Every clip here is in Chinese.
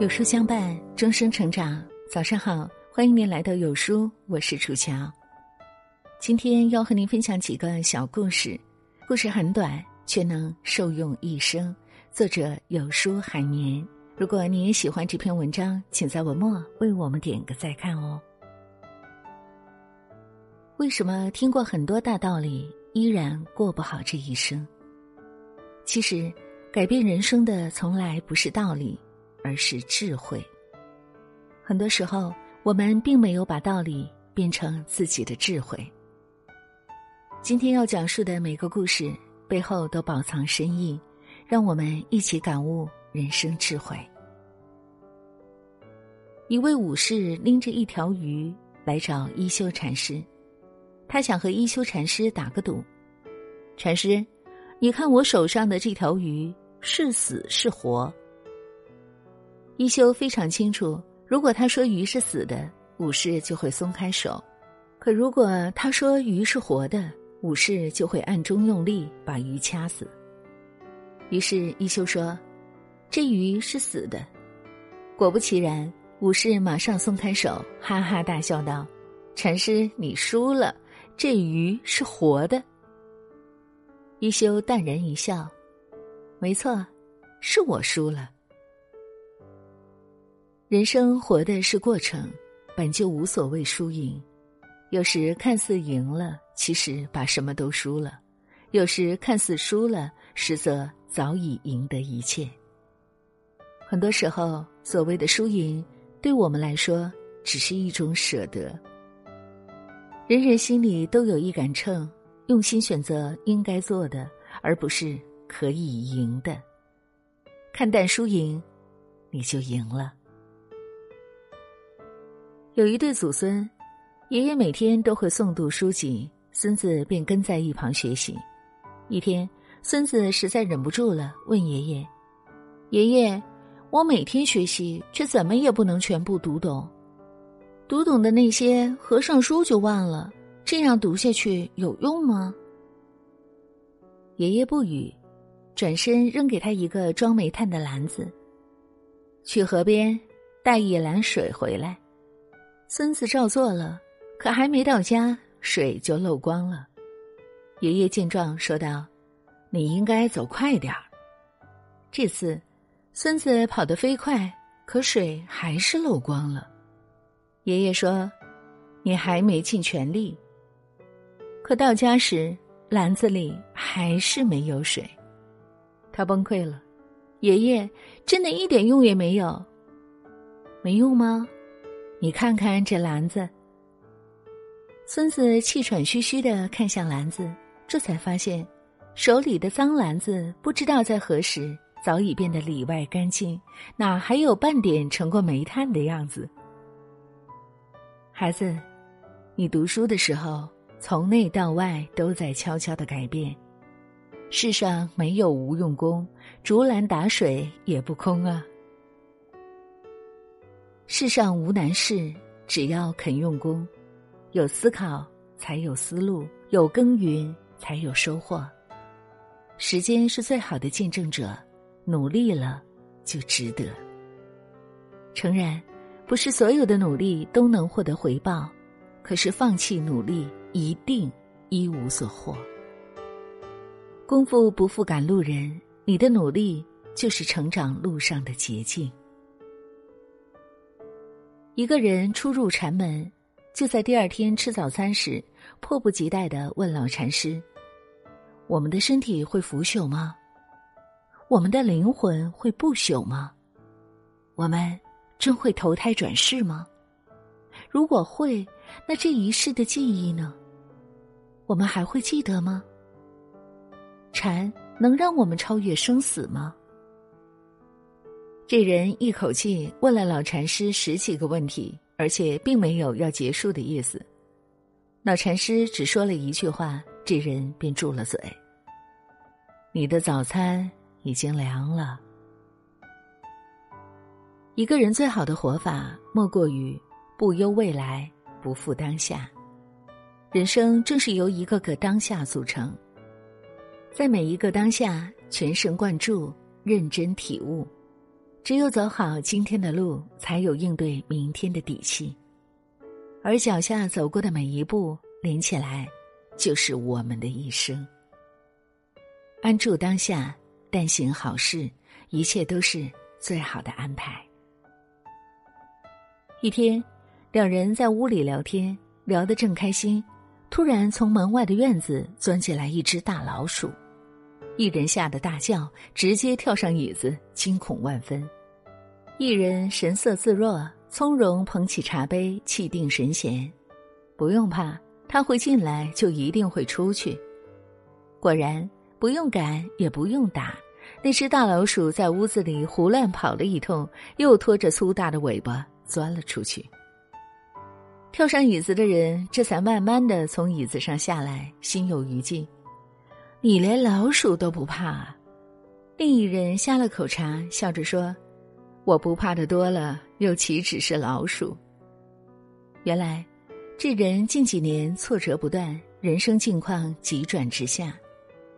有书相伴，终生成长。早上好，欢迎您来到有书，我是楚乔。今天要和您分享几个小故事，故事很短，却能受用一生。作者有书海绵。如果你也喜欢这篇文章，请在文末为我们点个再看哦。为什么听过很多大道理，依然过不好这一生？其实，改变人生的从来不是道理。而是智慧。很多时候，我们并没有把道理变成自己的智慧。今天要讲述的每个故事背后都饱藏深意，让我们一起感悟人生智慧。一位武士拎着一条鱼来找一休禅师，他想和一休禅师打个赌：“禅师，你看我手上的这条鱼是死是活？”一休非常清楚，如果他说鱼是死的，武士就会松开手；可如果他说鱼是活的，武士就会暗中用力把鱼掐死。于是一休说：“这鱼是死的。”果不其然，武士马上松开手，哈哈大笑道：“禅师，你输了，这鱼是活的。”一休淡然一笑：“没错，是我输了。”人生活的是过程，本就无所谓输赢。有时看似赢了，其实把什么都输了；有时看似输了，实则早已赢得一切。很多时候，所谓的输赢，对我们来说，只是一种舍得。人人心里都有一杆秤，用心选择应该做的，而不是可以赢的。看淡输赢，你就赢了。有一对祖孙，爷爷每天都会诵读书籍，孙子便跟在一旁学习。一天，孙子实在忍不住了，问爷爷：“爷爷，我每天学习，却怎么也不能全部读懂。读懂的那些，合上书就忘了，这样读下去有用吗？”爷爷不语，转身扔给他一个装煤炭的篮子，去河边带一篮水回来。孙子照做了，可还没到家，水就漏光了。爷爷见状说道：“你应该走快点儿。”这次，孙子跑得飞快，可水还是漏光了。爷爷说：“你还没尽全力。”可到家时，篮子里还是没有水，他崩溃了。爷爷真的一点用也没有，没用吗？你看看这篮子。孙子气喘吁吁的看向篮子，这才发现，手里的脏篮子不知道在何时早已变得里外干净，哪还有半点盛过煤炭的样子？孩子，你读书的时候，从内到外都在悄悄的改变。世上没有无用功，竹篮打水也不空啊。世上无难事，只要肯用功，有思考才有思路，有耕耘才有收获。时间是最好的见证者，努力了就值得。诚然，不是所有的努力都能获得回报，可是放弃努力一定一无所获。功夫不负赶路人，你的努力就是成长路上的捷径。一个人初入禅门，就在第二天吃早餐时，迫不及待的问老禅师：“我们的身体会腐朽吗？我们的灵魂会不朽吗？我们真会投胎转世吗？如果会，那这一世的记忆呢？我们还会记得吗？禅能让我们超越生死吗？”这人一口气问了老禅师十几个问题，而且并没有要结束的意思。老禅师只说了一句话，这人便住了嘴：“你的早餐已经凉了。”一个人最好的活法，莫过于不忧未来，不负当下。人生正是由一个个当下组成，在每一个当下，全神贯注，认真体悟。只有走好今天的路，才有应对明天的底气。而脚下走过的每一步，连起来，就是我们的一生。安住当下，但行好事，一切都是最好的安排。一天，两人在屋里聊天，聊得正开心，突然从门外的院子钻进来一只大老鼠。一人吓得大叫，直接跳上椅子，惊恐万分。一人神色自若，从容捧起茶杯，气定神闲。不用怕，他会进来，就一定会出去。果然，不用赶，也不用打，那只大老鼠在屋子里胡乱跑了一通，又拖着粗大的尾巴钻了出去。跳上椅子的人这才慢慢的从椅子上下来，心有余悸。你连老鼠都不怕啊，另一人呷了口茶，笑着说：“我不怕的多了，又岂止是老鼠？”原来，这人近几年挫折不断，人生境况急转直下。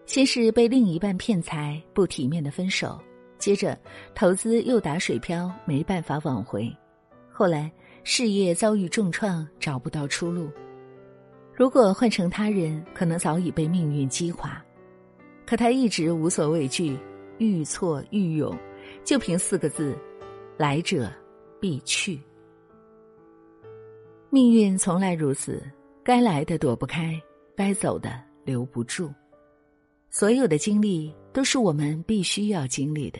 先是被另一半骗财，不体面的分手；接着投资又打水漂，没办法挽回；后来事业遭遇重创，找不到出路。如果换成他人，可能早已被命运击垮。可他一直无所畏惧，愈挫愈勇，就凭四个字：来者必去。命运从来如此，该来的躲不开，该走的留不住。所有的经历都是我们必须要经历的，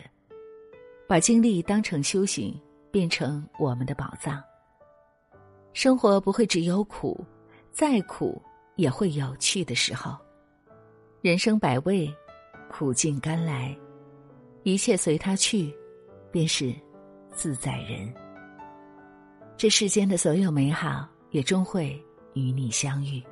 把经历当成修行，变成我们的宝藏。生活不会只有苦，再苦也会有趣的时候。人生百味，苦尽甘来，一切随他去，便是自在人。这世间的所有美好，也终会与你相遇。